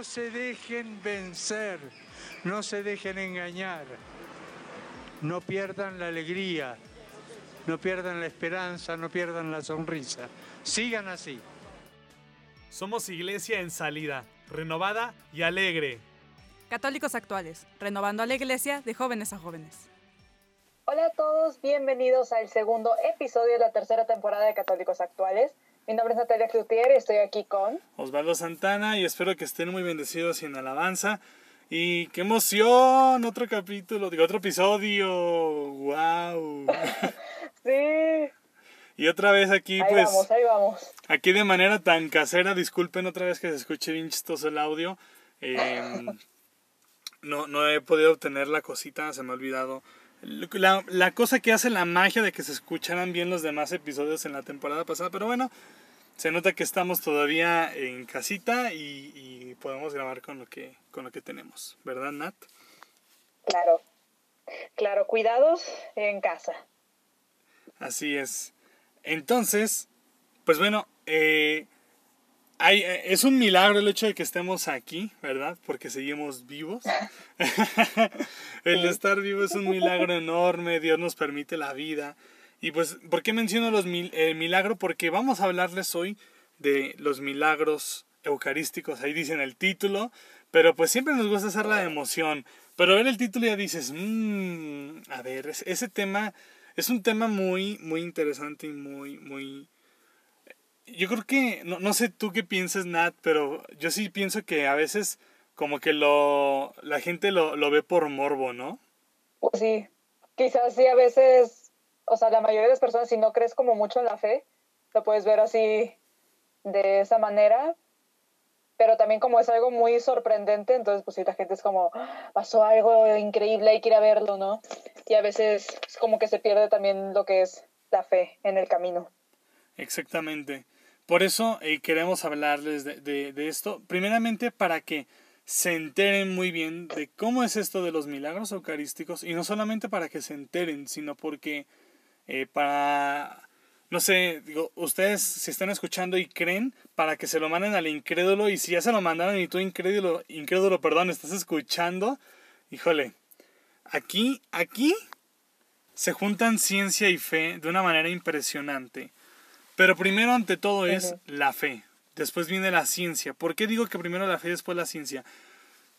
No se dejen vencer, no se dejen engañar, no pierdan la alegría, no pierdan la esperanza, no pierdan la sonrisa. Sigan así. Somos iglesia en salida, renovada y alegre. Católicos actuales, renovando a la iglesia de jóvenes a jóvenes. Hola a todos, bienvenidos al segundo episodio de la tercera temporada de Católicos Actuales. Mi nombre es Natalia Cloutier y estoy aquí con Osvaldo Santana y espero que estén muy bendecidos y en alabanza. Y qué emoción, otro capítulo, digo, otro episodio. ¡Wow! sí. Y otra vez aquí, ahí pues. Vamos, ahí vamos. Aquí de manera tan casera, disculpen otra vez que se escuche bien chistoso el audio. Eh, no, no he podido obtener la cosita, se me ha olvidado. La, la, cosa que hace la magia de que se escucharan bien los demás episodios en la temporada pasada, pero bueno, se nota que estamos todavía en casita y, y podemos grabar con lo, que, con lo que tenemos, ¿verdad, Nat? Claro, claro, cuidados en casa. Así es. Entonces, pues bueno, eh, hay, es un milagro el hecho de que estemos aquí, ¿verdad? Porque seguimos vivos. el estar vivo es un milagro enorme, Dios nos permite la vida. Y pues, ¿por qué menciono los mil, el milagro? Porque vamos a hablarles hoy de los milagros eucarísticos, ahí dicen el título, pero pues siempre nos gusta hacer la emoción. Pero ver el título ya dices, mmm, a ver, ese tema es un tema muy, muy interesante y muy, muy... Yo creo que, no, no sé tú qué piensas, Nat, pero yo sí pienso que a veces como que lo, la gente lo, lo ve por morbo, ¿no? Pues sí, quizás sí a veces, o sea, la mayoría de las personas si no crees como mucho en la fe, lo puedes ver así de esa manera, pero también como es algo muy sorprendente, entonces pues sí, la gente es como, pasó algo increíble, hay que verlo, ¿no? Y a veces es como que se pierde también lo que es la fe en el camino. Exactamente. Por eso eh, queremos hablarles de, de, esto, primeramente para que se enteren muy bien de cómo es esto de los milagros eucarísticos, y no solamente para que se enteren, sino porque eh, para no sé, digo, ustedes si están escuchando y creen para que se lo manden al incrédulo y si ya se lo mandaron y tú incrédulo, incrédulo, perdón, estás escuchando, híjole, aquí, aquí se juntan ciencia y fe de una manera impresionante. Pero primero ante todo es uh -huh. la fe, después viene la ciencia. ¿Por qué digo que primero la fe y después la ciencia?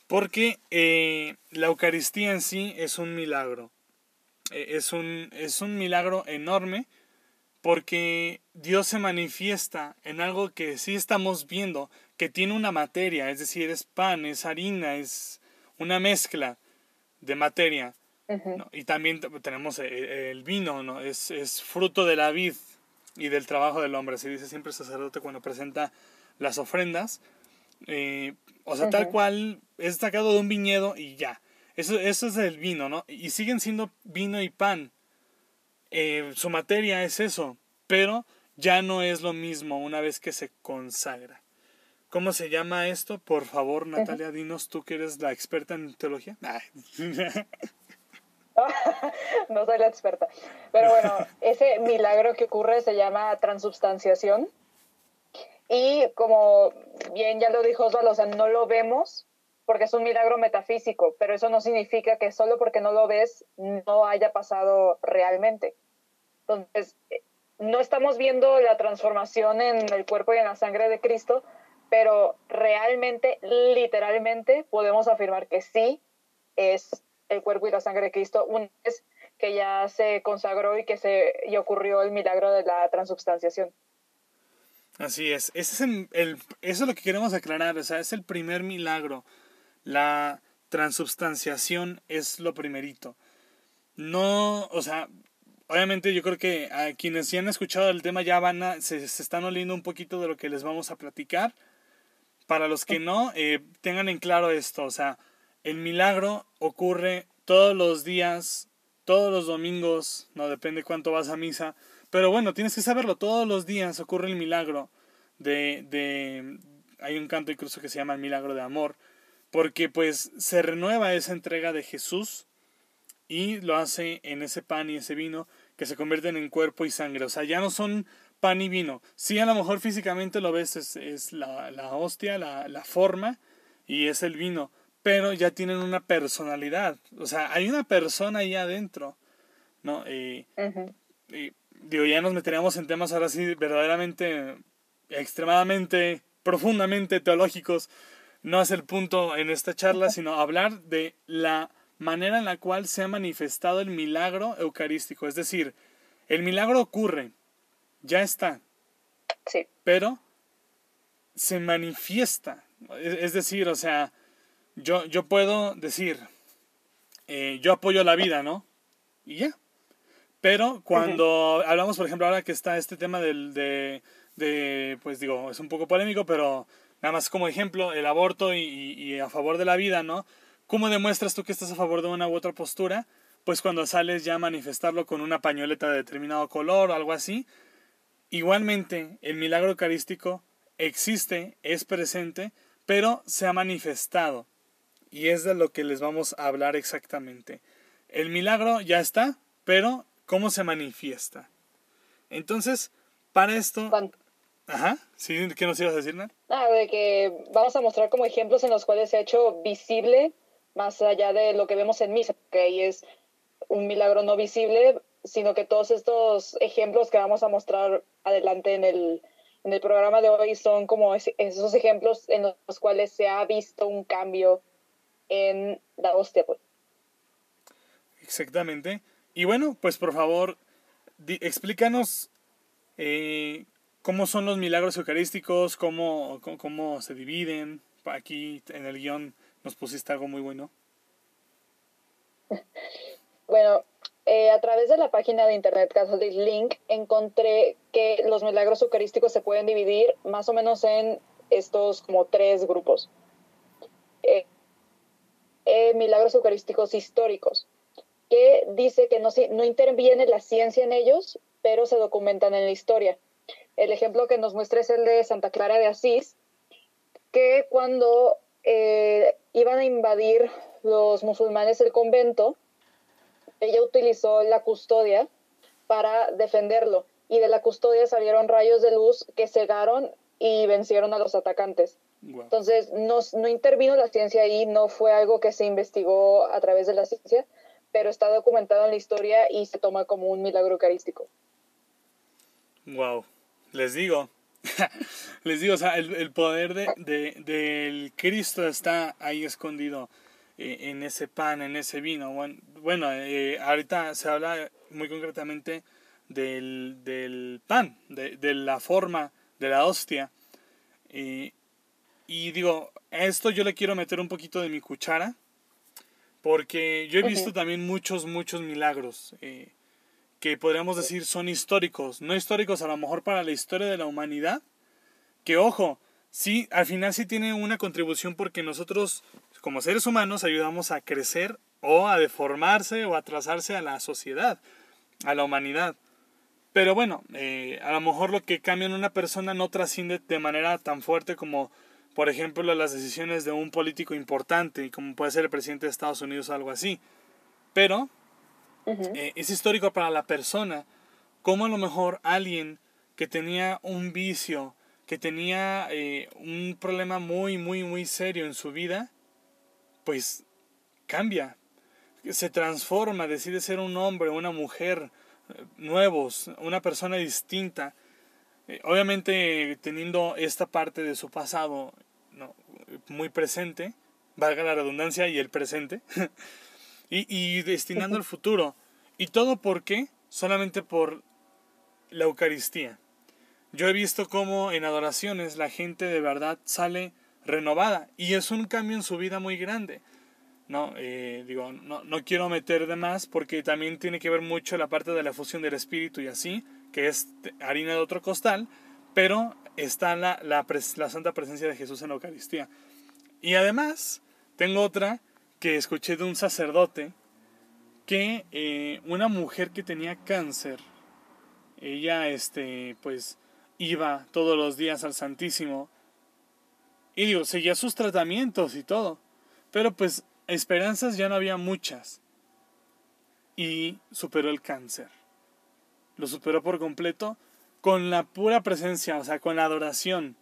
Porque eh, la Eucaristía en sí es un milagro. Eh, es, un, es un milagro enorme porque Dios se manifiesta en algo que sí estamos viendo, que tiene una materia, es decir, es pan, es harina, es una mezcla de materia. Uh -huh. ¿no? Y también tenemos el vino, ¿no? es, es, fruto de la vid y del trabajo del hombre, se dice siempre el sacerdote cuando presenta las ofrendas. Eh, o sea, uh -huh. tal cual es sacado de un viñedo y ya. Eso, eso es el vino, ¿no? Y siguen siendo vino y pan eh, su materia es eso, pero ya no es lo mismo una vez que se consagra. ¿Cómo se llama esto? Por favor, Natalia, dinos tú que eres la experta en teología. no soy la experta. Pero bueno, ese milagro que ocurre se llama transubstanciación. Y como bien ya lo dijo Osvaldo, o sea, no lo vemos porque es un milagro metafísico, pero eso no significa que solo porque no lo ves no haya pasado realmente. Entonces, no estamos viendo la transformación en el cuerpo y en la sangre de Cristo, pero realmente, literalmente, podemos afirmar que sí es el cuerpo y la sangre de Cristo una vez que ya se consagró y que se y ocurrió el milagro de la transubstanciación. Así es, ese es el, el, eso es lo que queremos aclarar, o sea, es el primer milagro. La transubstanciación es lo primerito. No, o sea, obviamente yo creo que a quienes ya han escuchado el tema ya van a, se, están oliendo un poquito de lo que les vamos a platicar. Para los que no, eh, tengan en claro esto, o sea, el milagro ocurre todos los días, todos los domingos, no depende cuánto vas a misa, pero bueno, tienes que saberlo, todos los días ocurre el milagro de, de hay un canto incluso que se llama el milagro de amor, porque pues se renueva esa entrega de Jesús y lo hace en ese pan y ese vino que se convierten en cuerpo y sangre. O sea, ya no son pan y vino. Sí, a lo mejor físicamente lo ves, es, la, la, hostia, la, la forma y es el vino, pero ya tienen una personalidad. O sea, hay una persona ahí adentro, ¿no? Y, digo, ya nos meteríamos en temas ahora sí verdaderamente, extremadamente, profundamente teológicos. No es el punto en esta charla, sino hablar de la manera en la cual se ha manifestado el milagro eucarístico. Es decir, el milagro ocurre, ya está. Sí. Pero se manifiesta. Es decir, o sea, yo, yo puedo decir, eh, yo apoyo la vida, ¿no? Y ya. Pero cuando hablamos, por ejemplo, ahora que está este tema del, de, de, pues digo, es un poco polémico, pero nada más como ejemplo, el aborto y, a favor de la vida, ¿no? ¿Cómo demuestras tú que estás a favor de una u otra postura? Pues cuando sales ya a manifestarlo con una pañoleta de determinado color o algo así. Igualmente, el milagro eucarístico existe, es presente, pero se ha manifestado. Y es de lo que les vamos a hablar exactamente. El milagro ya está, pero ¿cómo se manifiesta? Entonces, para esto... Ajá, ¿sí? ¿Qué nos ibas a decir, Nat? Ah, de que vamos a mostrar como ejemplos en los cuales se ha hecho visible más allá de lo que vemos en misa, que ahí es un milagro no visible, sino que todos estos ejemplos que vamos a mostrar adelante en el, en el programa de hoy son como esos ejemplos en los cuales se ha visto un cambio en la hostia. Pues. Exactamente. Y bueno, pues por favor, explícanos eh, cómo son los milagros eucarísticos, cómo, cómo, se dividen. Aquí en el guion nos pusiste algo muy bueno. Bueno, eh, a través de la página de internet Catholic Link encontré que los milagros eucarísticos se pueden dividir más o menos en estos como tres grupos. Eh, eh, milagros eucarísticos históricos, que dice que no, no interviene la ciencia en ellos, pero se documentan en la historia. El ejemplo que nos muestra es el de Santa Clara de Asís, que cuando eh, iban a invadir los musulmanes el convento, ella utilizó la custodia para defenderlo y de la custodia salieron rayos de luz que cegaron y vencieron a los atacantes. Entonces, no, no intervino la ciencia ahí, no fue algo que se investigó a través de la ciencia, pero está documentado en la historia y se toma como un milagro eucarístico. Wow, les digo, Les digo, o sea, el, poder de, del Cristo está ahí escondido eh, en ese pan, en ese vino. Bueno, eh, ahorita se habla muy concretamente del, del pan, de, de, la forma de la hostia. y digo, a esto yo le quiero meter un poquito de mi cuchara, porque yo he visto también muchos, muchos milagros. Eh, que podríamos decir son históricos, no históricos a lo mejor para la historia de la humanidad, que ojo, sí, al final sí tiene una contribución porque nosotros como seres humanos ayudamos a crecer o a deformarse o a trazarse a la sociedad, a la humanidad. Pero bueno, eh, a lo mejor lo que cambia en una persona no trasciende de manera tan fuerte como, por ejemplo, las decisiones de un político importante, como puede ser el presidente de Estados Unidos o algo así. Pero eh, es histórico para la persona, como a lo mejor alguien que tenía un vicio, que tenía eh, un problema muy, muy, muy serio en su vida, pues cambia, se transforma, decide ser un hombre, una mujer, eh, nuevos, una persona distinta. obviamente teniendo esta parte de su pasado muy presente, valga la redundancia y el presente, y, destinando al futuro. ¿Y todo por qué? Solamente por la Eucaristía. Yo he visto cómo en adoraciones la gente de verdad sale renovada y es un cambio en su vida muy grande. No, eh, digo, no, no, quiero meter de más porque también tiene que ver mucho la parte de la fusión del espíritu y así, que es harina de otro costal, pero está la, la, la santa presencia de Jesús en la Eucaristía. Y además, tengo otra que escuché de un sacerdote que eh, una mujer que tenía cáncer, ella este, pues iba todos los días al Santísimo y digo, seguía sus tratamientos y todo, pero pues esperanzas ya no había muchas y superó el cáncer. Lo superó por completo con la pura presencia, o sea, con la adoración.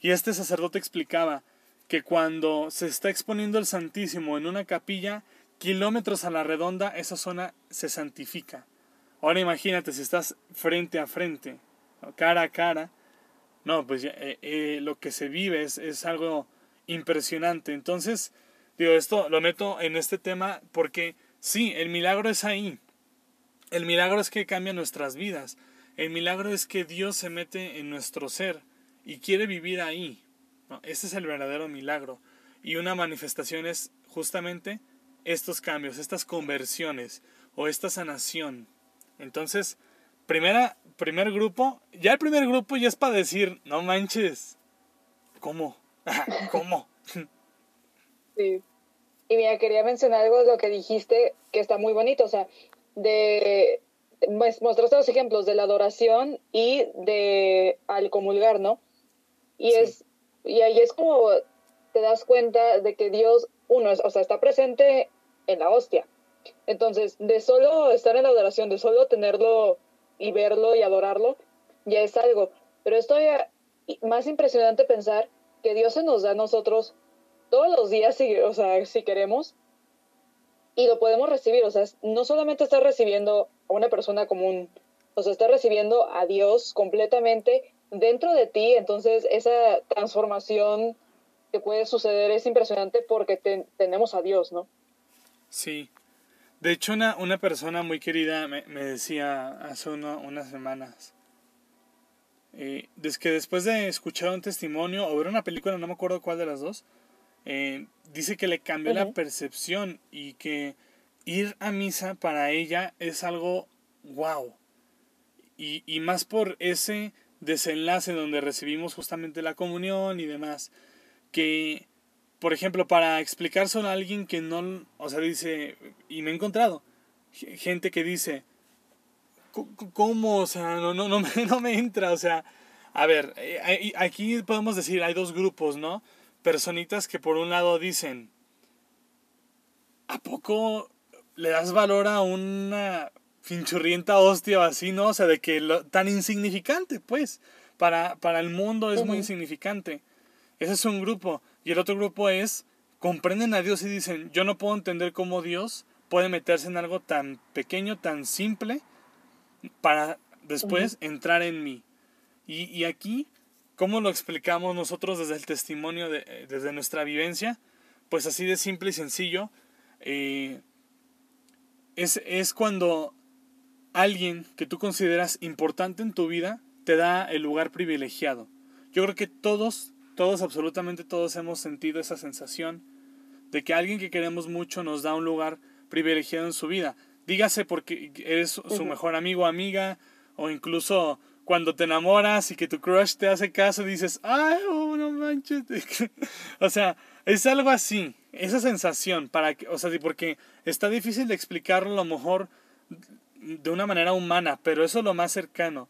Y este sacerdote explicaba que cuando se está exponiendo el Santísimo en una capilla, kilómetros a la redonda, esa zona se santifica. Ahora imagínate si estás frente a frente, cara a cara, no, pues eh, eh, lo que se vive es, es algo impresionante. Entonces, digo, esto lo meto en este tema porque sí, el milagro es ahí. El milagro es que cambia nuestras vidas. El milagro es que Dios se mete en nuestro ser y quiere vivir ahí. Ese es el verdadero milagro. Y una manifestación es justamente estos cambios, estas conversiones o esta sanación. Entonces, primera, primer grupo, ya el primer grupo ya es para decir, no manches, ¿cómo? ¿Cómo? sí. Y mira, quería mencionar algo de lo que dijiste que está muy bonito, o sea, de mostraste los ejemplos de la adoración y de al comulgar, ¿no? Y es y ahí es como te das cuenta de que Dios uno es, o sea, está presente en la hostia. Entonces, de solo estar en la adoración, de solo tenerlo y verlo y adorarlo, ya es algo. Pero ya, más impresionante pensar que Dios se nos da a nosotros todos los días, si, o sea, si queremos, y lo podemos recibir. O sea, no solamente estás recibiendo a una persona común, o sea, estás recibiendo a Dios completamente dentro de ti. Entonces, esa transformación que puede suceder es impresionante porque tenemos a Dios, ¿no? Sí. De hecho, una, una persona muy querida me, decía hace unas semanas, eh, que después de escuchar un testimonio o ver una película, no me acuerdo cuál de las dos, eh, dice que le cambió la percepción y que ir a misa para ella es algo wow. Y, y más por ese desenlace donde recibimos justamente la comunión y demás, que, por ejemplo, para explicárselo a alguien que no, o sea, dice, y me he encontrado gente que dice, ¿cómo? O sea, no, no, no, me, no me entra, o sea, a ver, eh, aquí podemos decir, hay dos grupos, ¿no? Personitas que por un lado dicen, ¿a poco le das valor a una finchurrienta hostia o así, ¿no? O sea, de que lo, tan insignificante, pues, para, para el mundo es muy insignificante. Ese es un grupo. Y el otro grupo es, comprenden a Dios y dicen, yo no puedo entender cómo Dios puede meterse en algo tan pequeño, tan simple, para después entrar en mí. Y, y, aquí, ¿cómo lo explicamos nosotros desde el testimonio, de, desde nuestra vivencia? Pues así de simple y sencillo. Eh, es, es cuando alguien que tú consideras importante en tu vida te da el lugar privilegiado. Yo creo que todos, todos, absolutamente todos hemos sentido esa sensación de que alguien que queremos mucho nos da un lugar privilegiado en su vida. Dígase porque eres su mejor amigo o amiga, o incluso cuando te enamoras y que tu crush te hace caso, dices, ay, oh, no manches. o sea, es algo así, esa sensación, para que, o sea, porque está difícil de explicarlo a lo mejor de una manera humana, pero eso es lo más cercano.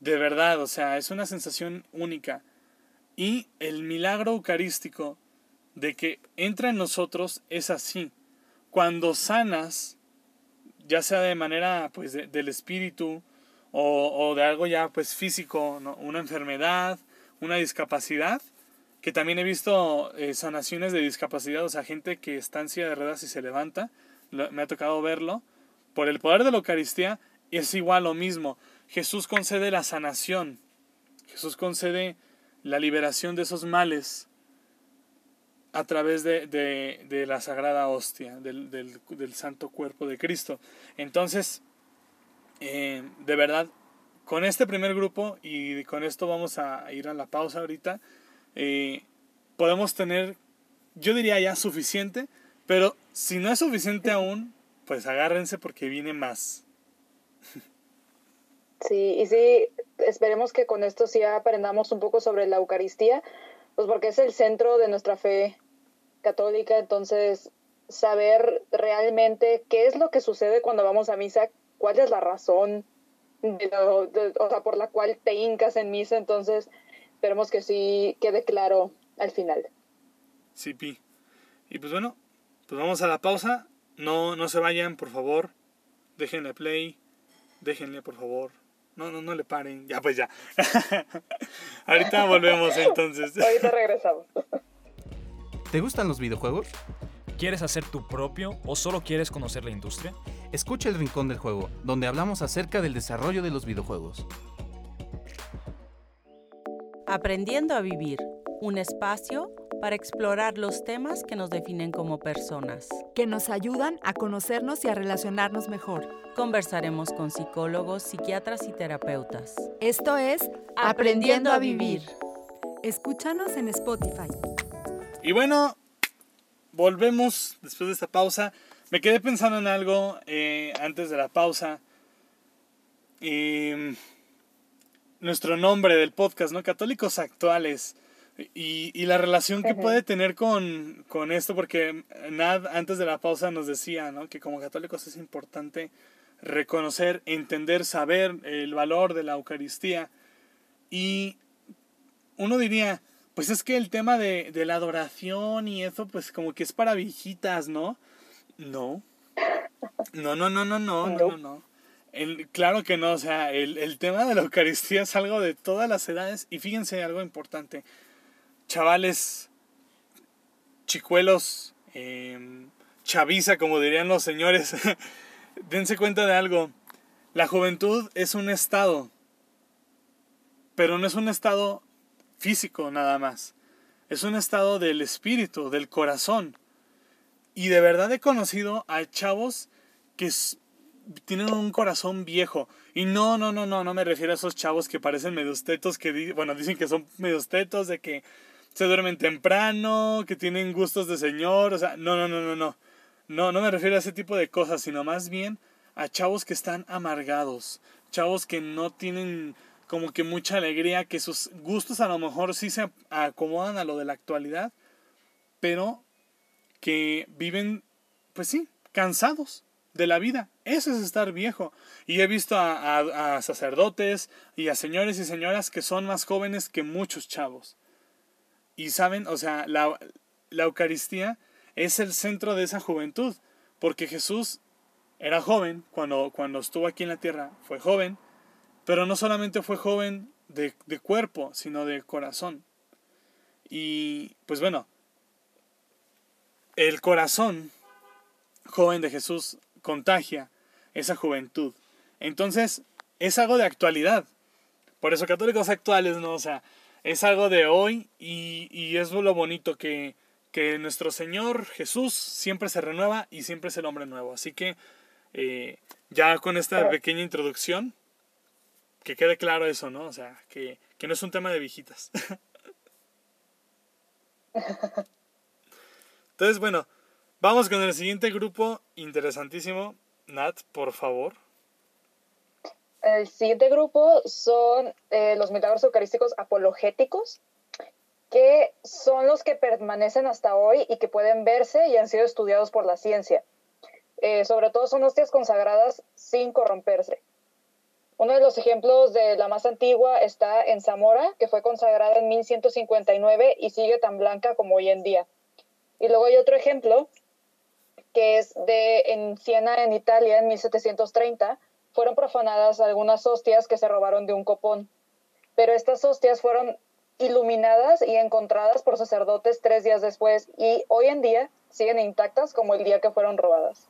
De verdad, o sea, es una sensación única. Y el milagro eucarístico de que entra en nosotros es así. Cuando sanas, ya sea de manera pues del espíritu o, de algo ya pues físico, una enfermedad, una discapacidad, que también he visto eh, sanaciones de discapacidad, o sea, gente que está en silla de ruedas y se levanta, me ha tocado verlo, por el poder de la Eucaristía es igual lo mismo. Jesús concede la sanación. Jesús concede la liberación de esos males a través de, la sagrada hostia, del, santo cuerpo de Cristo. Entonces, eh, de verdad, con este primer grupo, y con esto vamos a ir a la pausa ahorita, eh, podemos tener, yo diría ya suficiente, pero si no es suficiente aún, pues agárrense porque viene más. Sí, y sí, esperemos que con esto sí aprendamos un poco sobre la Eucaristía, pues porque es el centro de nuestra fe católica, entonces saber realmente qué es lo que sucede cuando vamos a misa, cuál es la razón o sea, por la cual te hincas en misa, entonces esperemos que sí quede claro al final. Sí, Pi. Y pues bueno, pues vamos a la pausa. No, no se vayan, por favor. Déjenle play. Déjenle, por favor. No, no, no le paren. Ya, pues ya. Ahorita volvemos entonces. Ahorita regresamos. ¿Te gustan los videojuegos? ¿Quieres hacer tu propio o solo quieres conocer la industria? Escucha el Rincón del Juego, donde hablamos acerca del desarrollo de los videojuegos. Aprendiendo a vivir, un espacio para explorar los temas que nos definen como personas. Que nos ayudan a conocernos y a relacionarnos mejor. Conversaremos con psicólogos, psiquiatras y terapeutas. Esto es Aprendiendo a Vivir. Escúchanos en Spotify. Y bueno, volvemos después de esta pausa. Me quedé pensando en algo eh, antes de la pausa. Y nuestro nombre del podcast, ¿no? Católicos actuales. Y, y la relación que puede tener con, con, esto, porque Nad antes de la pausa nos decía, ¿no? Que como católicos es importante reconocer, entender, saber el valor de la Eucaristía. Y uno diría, pues es que el tema de, de la adoración y eso, pues como que es para viejitas, ¿no? No. No, no, no, no, no, no, no. El, claro que no, o sea, el, el, tema de la Eucaristía es algo de todas las edades y fíjense algo importante. Chavales, chicuelos, eh, chaviza, como dirían los señores, dense cuenta de algo. La juventud es un estado, pero no es un estado físico nada más. Es un estado del espíritu, del corazón. Y de verdad he conocido a chavos que tienen un corazón viejo. Y no, no, no, no, no me refiero a esos chavos que parecen medios tetos, que bueno, dicen que son medios tetos, de que se duermen temprano, que tienen gustos de señor, o sea, no, no, no, no, no. No, no me refiero a ese tipo de cosas, sino más bien a chavos que están amargados, chavos que no tienen como que mucha alegría, que sus gustos a lo mejor sí se acomodan a lo de la actualidad, pero que viven, pues sí, cansados de la vida. Eso es estar viejo. Y he visto a, sacerdotes y a señores y señoras que son más jóvenes que muchos chavos. Y saben, o sea, la, la Eucaristía es el centro de esa juventud. Porque Jesús era joven cuando, cuando estuvo aquí en la tierra, fue joven, pero no solamente fue joven de, de cuerpo, sino de corazón. Y pues bueno, el corazón joven de Jesús contagia esa juventud. Entonces, es algo de actualidad. Por eso católicos actuales, ¿no? O sea, es algo de hoy y, y es lo bonito que, que, nuestro Señor Jesús siempre se renueva y siempre es el hombre nuevo. Así que eh, ya con esta pequeña introducción, que quede claro eso, ¿no? O sea, que, que no es un tema de viejitas. Entonces, bueno, vamos con el siguiente grupo interesantísimo. Nat, por favor. El siguiente grupo son eh, los milagros eucarísticos apologéticos, que son los que permanecen hasta hoy y que pueden verse y han sido estudiados por la ciencia. Eh, sobre todo son hostias consagradas sin corromperse. Uno de los ejemplos de la más antigua está en Zamora, que fue consagrada en 1159 y sigue tan blanca como hoy en día. Y luego hay otro ejemplo que es de en Siena, en Italia, en 1730, fueron profanadas algunas hostias que se robaron de un copón. Pero estas hostias fueron iluminadas y encontradas por sacerdotes tres días después y hoy en día siguen intactas como el día que fueron robadas.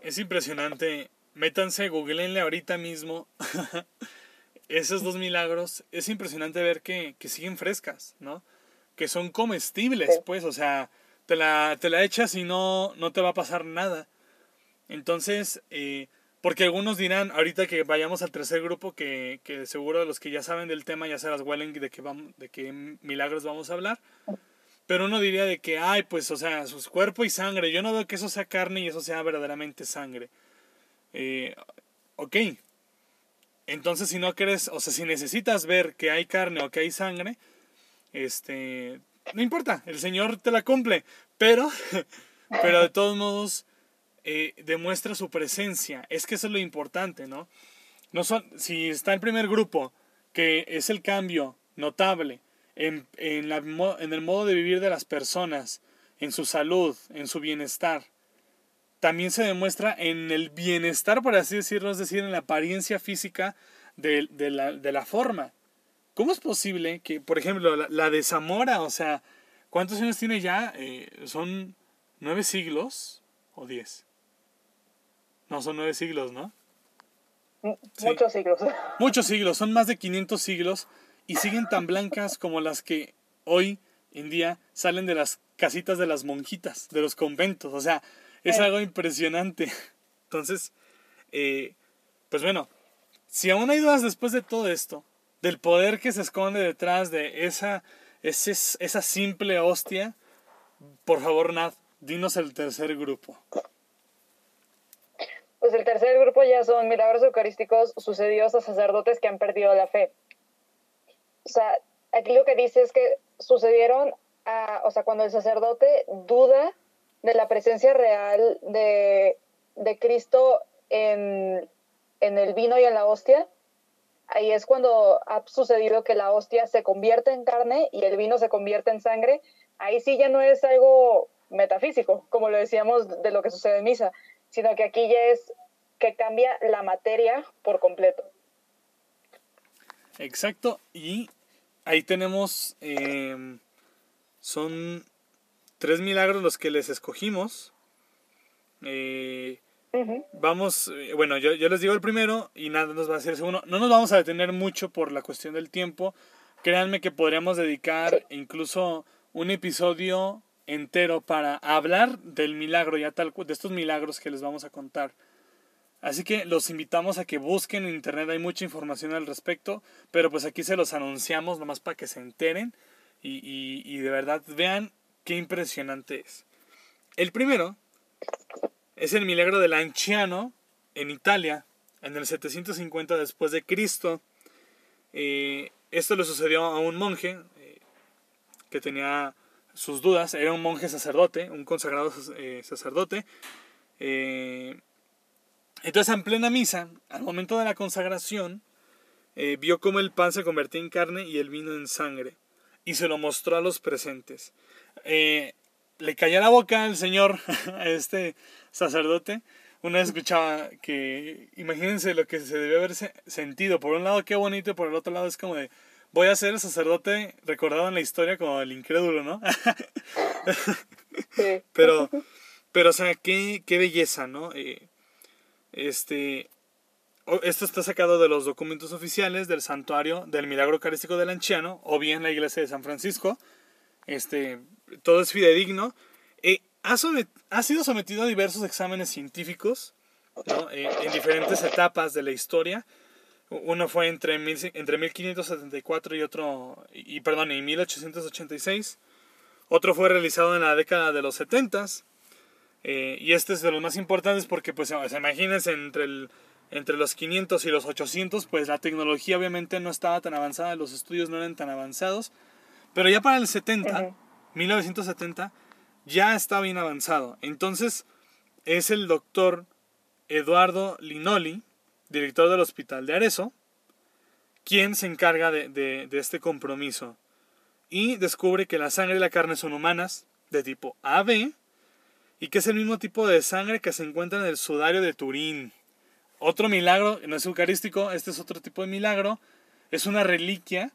Es impresionante. Métanse, googleenle ahorita mismo esos dos milagros. Es impresionante ver que, que siguen frescas, ¿no? que son comestibles, pues, o sea, te la, te la echas y no, no te va a pasar nada. Entonces, eh, porque algunos dirán, ahorita que vayamos al tercer grupo, que, que seguro los que ya saben del tema ya se las huelen de que, vamos, de qué milagros vamos a hablar. Pero uno diría de que, ay, pues, o sea, sus cuerpo y sangre. Yo no veo que eso sea carne y eso sea verdaderamente sangre. Eh, ok. Entonces, si no quieres, o sea, si necesitas ver que hay carne o que hay sangre, este, no importa, el Señor te la cumple, pero, pero de todos modos eh, demuestra su presencia. Es que eso es lo importante, ¿no? no son, si está el primer grupo, que es el cambio notable en, en, la, en el modo de vivir de las personas, en su salud, en su bienestar, también se demuestra en el bienestar, por así decirlo, es decir, en la apariencia física de, de, la, de la, forma. ¿Cómo es posible que, por ejemplo, la, la de Zamora, o sea, ¿cuántos años tiene ya? Eh, ¿Son nueve siglos o diez? No, son nueve siglos, ¿no? Muchos siglos. Muchos siglos, son más de 500 siglos y siguen tan blancas como las que hoy en día salen de las casitas de las monjitas, de los conventos. O sea, es algo impresionante. Entonces, eh, pues bueno, si aún hay dudas después de todo esto, del poder que se esconde detrás de esa, ese, esa simple hostia, por favor, Nad, dinos el tercer grupo. Pues el tercer grupo ya son milagros eucarísticos sucedidos a sacerdotes que han perdido la fe. O sea, aquí lo que dice es que sucedieron a, o sea, cuando el sacerdote duda de la presencia real de, de Cristo en, en el vino y en la hostia, ahí es cuando ha sucedido que la hostia se convierte en carne y el vino se convierte en sangre. Ahí sí ya no es algo metafísico, como lo decíamos de lo que sucede en misa, sino que aquí ya es que cambia la materia por completo. Exacto, y ahí tenemos, eh, son tres milagros los que les escogimos. Eh, Vamos, eh, bueno, yo, yo, les digo el primero y nada nos va a hacer el segundo. No nos vamos a detener mucho por la cuestión del tiempo. Créanme que podríamos dedicar incluso un episodio entero para hablar del milagro, ya tal de estos milagros que les vamos a contar. Así que los invitamos a que busquen en internet, hay mucha información al respecto, pero pues aquí se los anunciamos nomás para que se enteren y, y, y de verdad vean qué impresionante es. El primero es el milagro del Anciano en Italia, en el 750 después de Cristo. Eh, esto le sucedió a un monje eh, que tenía sus dudas, era un monje sacerdote, un consagrado eh, sacerdote. Eh, entonces en plena misa, al momento de la consagración, eh, vio cómo el pan se convertía en carne y el vino en sangre, y se lo mostró a los presentes. Le cayó la boca al señor, a este sacerdote. Una vez escuchaba que, imagínense lo que se debe haber sentido. Por un lado, qué bonito, y por el otro lado es como de, voy a ser el sacerdote recordado en la historia como el incrédulo, ¿no? Sí. Pero, pero, o sea, qué, qué belleza, ¿no? Eh, este, esto está sacado de los documentos oficiales del santuario del milagro eucarístico del anciano o bien la iglesia de San Francisco. Este, todo es fidedigno. Eh, ha, ha, sido sometido a diversos exámenes científicos ¿no? eh, en diferentes etapas de la historia. Uno fue entre, mil, entre 1574 y otro, y, perdón, y 1886. Otro fue realizado en la década de los 70 eh, y este es de los más importantes porque, pues, se imagínense, entre, el, entre los 500 y los 800, pues la tecnología obviamente no estaba tan avanzada, los estudios no eran tan avanzados. Pero ya para el 70, uh -huh. 1970, ya está bien avanzado. Entonces, es el doctor Eduardo Linoli, director del hospital de Arezzo, quien se encarga de, de, de este compromiso. Y descubre que la sangre y la carne son humanas, de tipo AB, y que es el mismo tipo de sangre que se encuentra en el sudario de Turín. Otro milagro, no es eucarístico, este es otro tipo de milagro, es una reliquia.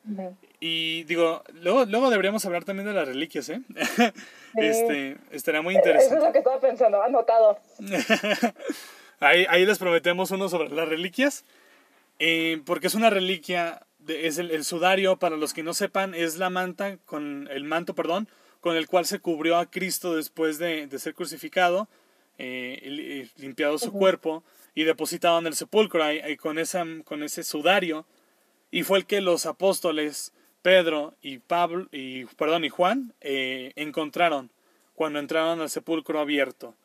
Y digo, luego, luego deberíamos hablar también de las reliquias, ¿eh? Sí. Este, estaría muy interesante. Eso es lo que estaba pensando, anotado. ahí, ahí les prometemos uno sobre las reliquias, eh, porque es una reliquia, de, es el, el sudario, para los que no sepan, es la manta, con el manto, perdón, con el cual se cubrió a Cristo después de, de ser crucificado, eh, limpiado su uh -huh. cuerpo y depositado en el sepulcro ahí, ahí con, esa, con ese sudario. Y fue el que los apóstoles Pedro y Pablo y perdón y Juan eh, encontraron cuando entraron al sepulcro abierto.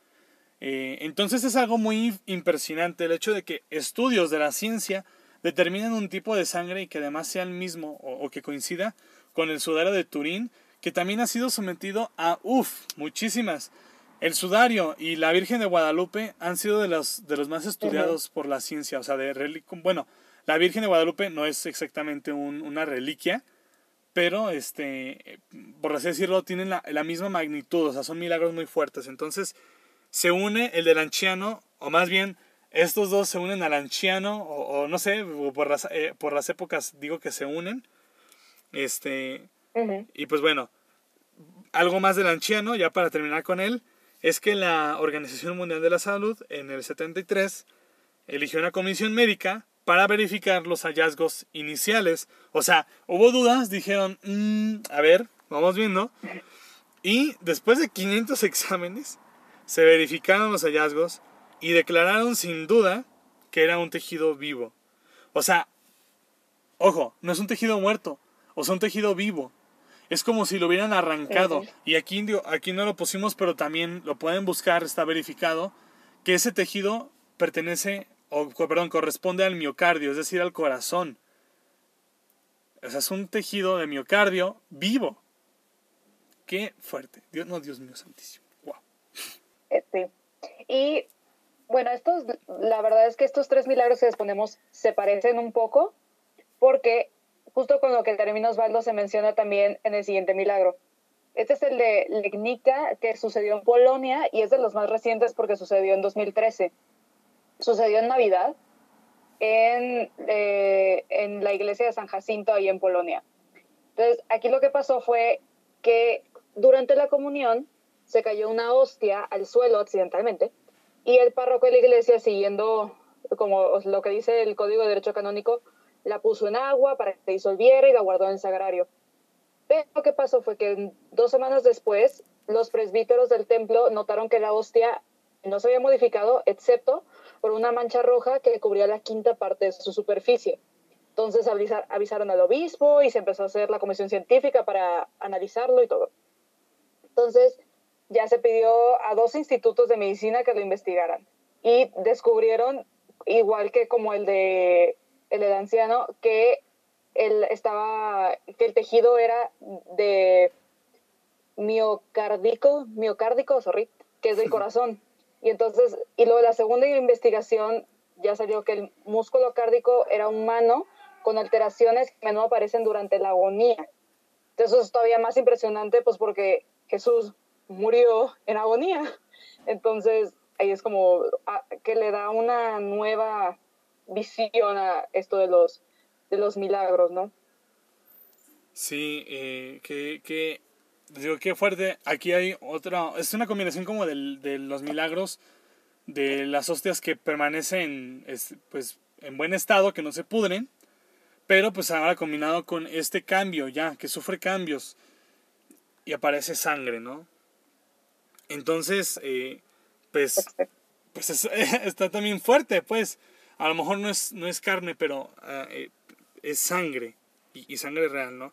Eh, entonces es algo muy impresionante el hecho de que estudios de la ciencia determinen un tipo de sangre y que además sea el mismo o, o que coincida con el sudario de Turín que también ha sido sometido a, uff, muchísimas el sudario y la Virgen de Guadalupe han sido de los, de los más estudiados por la ciencia. O sea, de bueno, la Virgen de Guadalupe no es exactamente un- una reliquia, pero este, por así decirlo, tienen la, la misma magnitud, o sea, son milagros muy fuertes. Entonces, se une el del anciano, o más bien, estos dos se unen al anciano, o, o no sé, o por las, eh, por las épocas digo que se unen. Este, y pues bueno, algo más del anciano, ya para terminar con él, es que la Organización Mundial de la Salud en el 73 eligió una comisión médica para verificar los hallazgos iniciales. O sea, hubo dudas, dijeron, "Mm, a ver, vamos viendo. Y después de 500 exámenes, se verificaron los hallazgos y declararon sin duda que era un tejido vivo. O sea, ojo, no es un tejido muerto, o sea, un tejido vivo. Es como si lo hubieran arrancado. Y aquí, aquí no lo pusimos, pero también lo pueden buscar, está verificado, que ese tejido pertenece, o perdón, corresponde al miocardio, es decir, al corazón. O sea, es un tejido de miocardio vivo. Qué fuerte. Dios, no, Dios mío santísimo. Sí. Y bueno, estos, la verdad es que estos tres milagros que les ponemos se parecen un poco porque justo con lo que termina Osvaldo se menciona también en el siguiente milagro. Este es el de Legnica que sucedió en Polonia y es de los más recientes porque sucedió en 2013. Sucedió en Navidad en, eh, en la iglesia de San Jacinto ahí en Polonia. Entonces, aquí lo que pasó fue que durante la comunión se cayó una hostia al suelo accidentalmente y el párroco de la iglesia, siguiendo como lo que dice el Código de Derecho Canónico, la puso en agua para que se disolviera y la guardó en el sagrario. Pero lo que pasó fue que dos semanas después, los presbíteros del templo notaron que la hostia no se había modificado, excepto por una mancha roja que cubría la quinta parte de su superficie. Entonces avisa- avisaron al obispo y se empezó a hacer la comisión científica para analizarlo y todo. Entonces ya se pidió a dos institutos de medicina que lo investigaran y descubrieron, igual que como el de el del anciano, que el, estaba, que el tejido era de miocárdico, miocárdico, sorry, que es del corazón. Y entonces, y luego la segunda investigación ya salió que el músculo cárdico era humano con alteraciones que a menudo aparecen durante la agonía. Entonces eso es todavía más impresionante, pues porque Jesús murió en agonía. Entonces ahí es como ah, que le da una nueva visión a esto de los, de los milagros, ¿no? Sí, eh, que, que, digo, qué fuerte. Aquí hay otra, es una combinación como del- de los milagros de las hostias que permanecen es- pues, en buen estado, que no se pudren, pero pues ahora combinado con este cambio ya, que sufre cambios y aparece sangre, ¿no? Entonces, eh, pues, pues es- está también fuerte, pues. A lo mejor no es, no es carne, pero ah, eh, es sangre. Y, y sangre real, ¿no?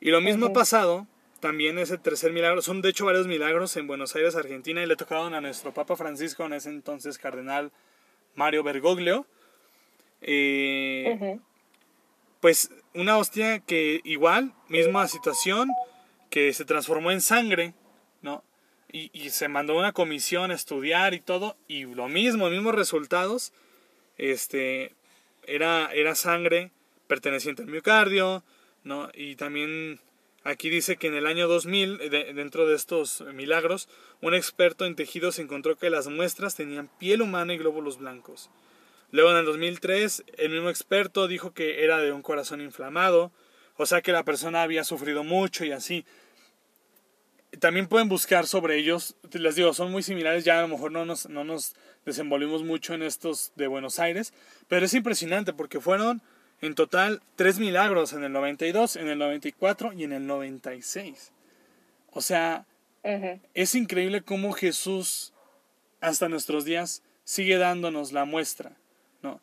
Y lo mismo ha pasado, también es el tercer milagro. Son de hecho varios milagros en Buenos Aires, Argentina, y le tocaron a nuestro Papa Francisco, en ese entonces cardenal Mario Bergoglio. Eh, pues una hostia que igual, misma situación, que se transformó en sangre, ¿no? Y, se mandó una comisión a estudiar y todo, y lo mismo, mismos resultados, este, era, era sangre perteneciente al miocardio, ¿no? Y también aquí dice que en el año 2000, de- dentro de estos milagros, un experto en tejidos encontró que las muestras tenían piel humana y glóbulos blancos. Luego en el 2003, el mismo experto dijo que era de un corazón inflamado, o sea que la persona había sufrido mucho y así. También pueden buscar sobre ellos, les digo, son muy similares, ya a lo mejor no nos, no nos desenvolvimos mucho en estos de Buenos Aires, pero es impresionante porque fueron en total tres milagros en el 92, en el 94 y en el 96. O sea, es increíble cómo Jesús hasta nuestros días sigue dándonos la muestra, ¿no?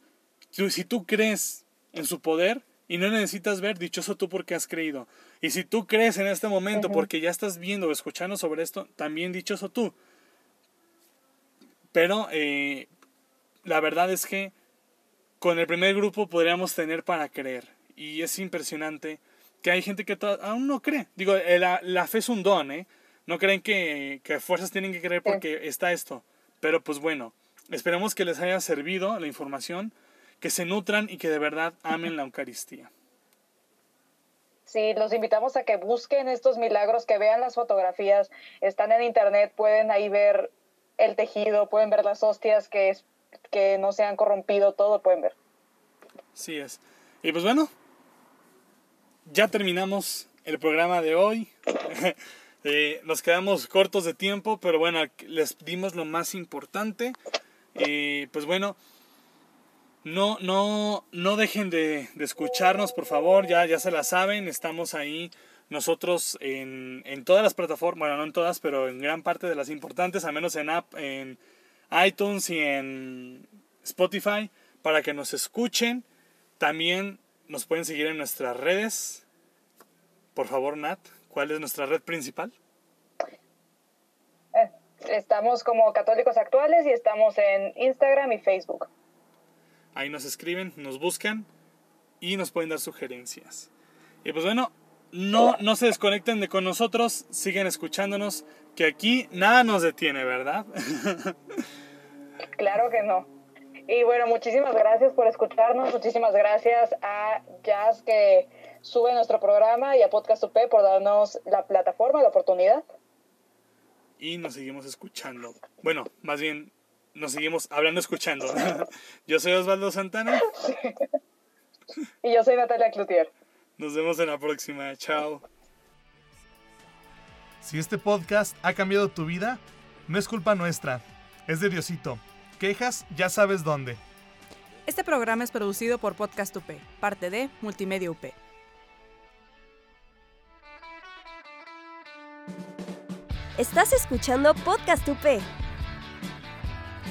Si tú crees en su poder y no necesitas ver, dichoso tú porque has creído. Y si tú crees en este momento porque ya estás viendo o escuchando sobre esto, también dichoso tú. Pero eh, la verdad es que con el primer grupo podríamos tener para creer. Y es impresionante que hay gente que aún no cree. Digo, eh, la, la fe es un don, ¿eh? no creen que, que fuerzas tienen que creer porque está esto. Pero pues bueno, esperemos que les haya servido la información, que se nutran y que de verdad amen la Eucaristía. Sí, los invitamos a que busquen estos milagros, que vean las fotografías, están en internet, pueden ahí ver el tejido, pueden ver las hostias que, que no se han corrompido, todo pueden ver. Sí es. Y pues bueno, ya terminamos el programa de hoy. Eh, nos quedamos cortos de tiempo, pero bueno, les dimos lo más importante. Eh, pues bueno, no, no, no dejen de, escucharnos, por favor, ya, ya se la saben, estamos ahí nosotros en, en, todas las plataformas, bueno, no en todas, pero en gran parte de las importantes, al menos en, app, en iTunes y en Spotify, para que nos escuchen. También nos pueden seguir en nuestras redes. Por favor, Nat, ¿cuál es nuestra red principal? Eh, estamos como Católicos Actuales y estamos en Instagram y Facebook. Ahí nos escriben, nos buscan y nos pueden dar sugerencias. Y pues bueno, no, no se desconecten de con nosotros, sigan escuchándonos, que aquí nada nos detiene, ¿verdad? claro que no. Y bueno, muchísimas gracias por escucharnos, muchísimas gracias a Jazz que sube nuestro programa y a Podcast UP por darnos la plataforma, la oportunidad. Y nos seguimos escuchando. Bueno, más bien, nos seguimos hablando, escuchando. yo soy Osvaldo Santana. y yo soy Natalia Cloutier. Nos vemos en la próxima. Chao. Si este podcast ha cambiado tu vida, no es culpa nuestra, es de Diosito quejas, ya sabes dónde. Este programa es producido por Podcast UP, parte de Multimedia UP. Estás escuchando Podcast UP.